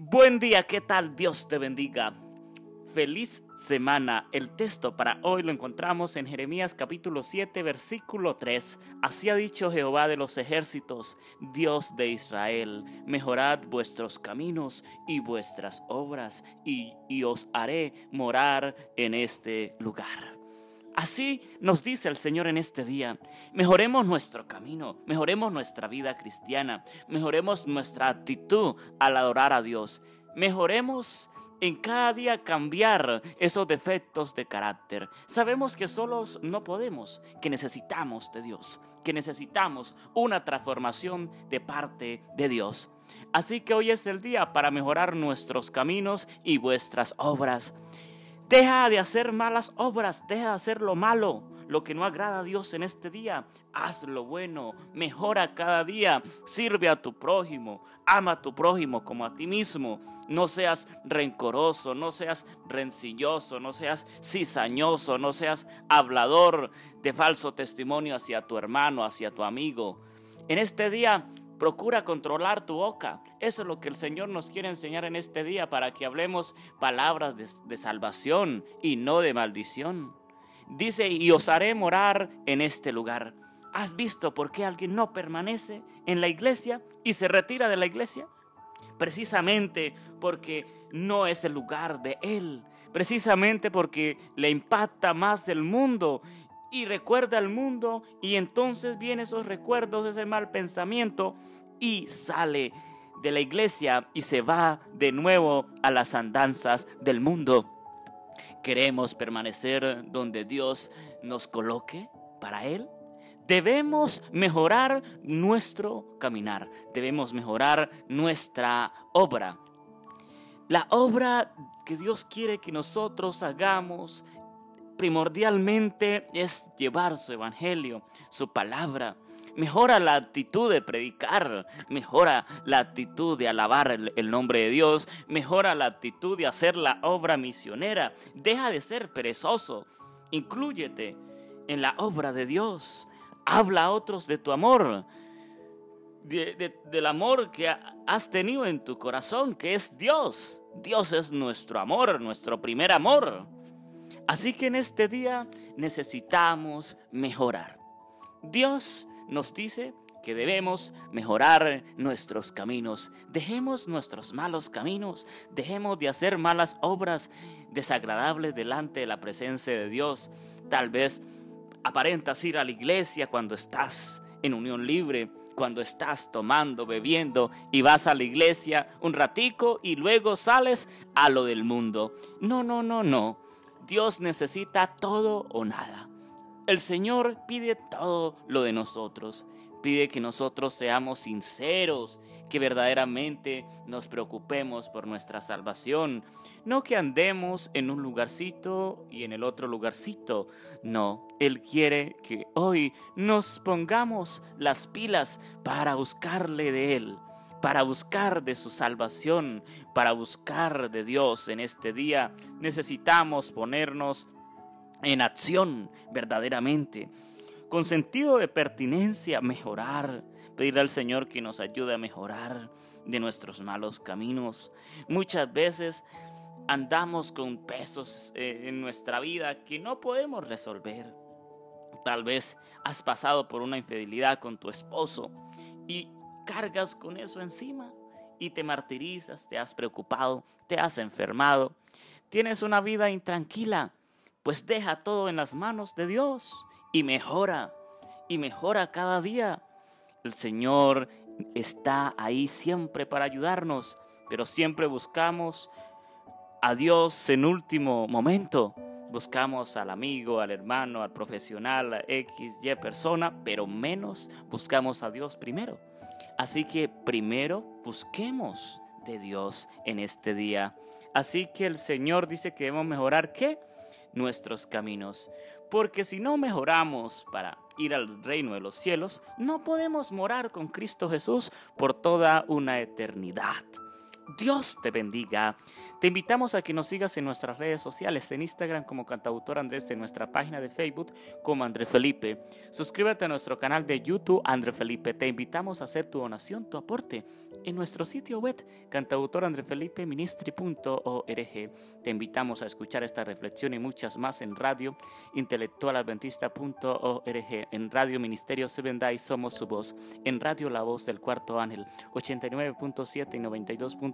Buen día, ¿qué tal? Dios te bendiga. Feliz semana. El texto para hoy lo encontramos en Jeremías capítulo 7, versículo 3. Así ha dicho Jehová de los ejércitos, Dios de Israel, mejorad vuestros caminos y vuestras obras, y, y os haré morar en este lugar. Así nos dice el Señor en este día. Mejoremos nuestro camino, mejoremos nuestra vida cristiana, mejoremos nuestra actitud al adorar a Dios. Mejoremos en cada día cambiar esos defectos de carácter. Sabemos que solos no podemos, que necesitamos de Dios, que necesitamos una transformación de parte de Dios. Así que hoy es el día para mejorar nuestros caminos y vuestras obras. Deja de hacer malas obras, deja de hacer lo malo, lo que no agrada a Dios en este día. Haz lo bueno, mejora cada día, sirve a tu prójimo, ama a tu prójimo como a ti mismo. No seas rencoroso, no seas rencilloso, no seas cizañoso, no seas hablador de falso testimonio hacia tu hermano, hacia tu amigo. En este día Procura controlar tu boca. Eso es lo que el Señor nos quiere enseñar en este día para que hablemos palabras de, salvación y no de maldición. Dice, y os haré morar en este lugar. ¿Has visto por qué alguien no permanece en la iglesia y se retira de la iglesia? Precisamente porque no es el lugar de Él. Precisamente porque le impacta más el mundo y recuerda al mundo y entonces vienen esos recuerdos, ese mal pensamiento y sale de la iglesia y se va de nuevo a las andanzas del mundo. ¿Queremos permanecer donde Dios nos coloque para Él? Debemos mejorar nuestro caminar, debemos mejorar nuestra obra. La obra que Dios quiere que nosotros hagamos primordialmente es llevar su evangelio, su palabra. Mejora la actitud de predicar, mejora la actitud de alabar el, nombre de Dios, mejora la actitud de hacer la obra misionera. Deja de ser perezoso, inclúyete en la obra de Dios. Habla a otros de tu amor, del amor que has tenido en tu corazón, que es Dios. Dios es nuestro amor, nuestro primer amor. Así que en este día necesitamos mejorar. Dios nos dice que debemos mejorar nuestros caminos. Dejemos nuestros malos caminos, dejemos de hacer malas obras desagradables delante de la presencia de Dios. Tal vez aparentas ir a la iglesia cuando estás en unión libre, cuando estás tomando, bebiendo y vas a la iglesia un ratico y luego sales a lo del mundo. No, no, no, no. Dios necesita todo o nada. El Señor pide todo lo de nosotros. Pide que nosotros seamos sinceros, que verdaderamente nos preocupemos por nuestra salvación. No que andemos en un lugarcito y en el otro lugarcito. No, Él quiere que hoy nos pongamos las pilas para buscarle de Él para buscar de su salvación, para buscar de Dios en este día, necesitamos ponernos en acción verdaderamente, con sentido de pertinencia, mejorar, pedir al Señor que nos ayude a mejorar de nuestros malos caminos. Muchas veces andamos con pesos eh, en nuestra vida que no podemos resolver. Tal vez has pasado por una infidelidad con tu esposo y cargas con eso encima y te martirizas, te has preocupado, te has enfermado, tienes una vida intranquila, pues deja todo en las manos de Dios y mejora, y mejora cada día. El Señor está ahí siempre para ayudarnos, pero siempre buscamos a Dios en último momento. Buscamos al amigo, al hermano, al profesional, a X, Y persona, pero menos buscamos a Dios primero. Así que primero busquemos de Dios en este día. Así que el Señor dice que debemos mejorar qué? Nuestros caminos. Porque si no mejoramos para ir al reino de los cielos, no podemos morar con Cristo Jesús por toda una eternidad. Dios te bendiga. Te invitamos a que nos sigas en nuestras redes sociales, en Instagram como cantautor Andrés, en nuestra página de Facebook como André Felipe. Suscríbete a nuestro canal de YouTube André Felipe. Te invitamos a hacer tu donación, tu aporte en nuestro sitio web cantautorandrefelipeministri.org. Te invitamos a escuchar esta reflexión y muchas más en radio intelectualadventista.org, en Radio Ministerio Seven Day Somos su voz, en Radio La Voz del Cuarto Ángel 89.7 y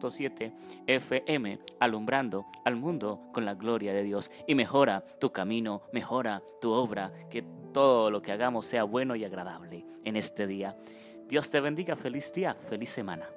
92.7 FM, alumbrando al mundo con la gloria de Dios. Y mejora tu camino, mejora tu obra, que todo lo que hagamos sea bueno y agradable en este día. Dios te bendiga, feliz día, feliz semana.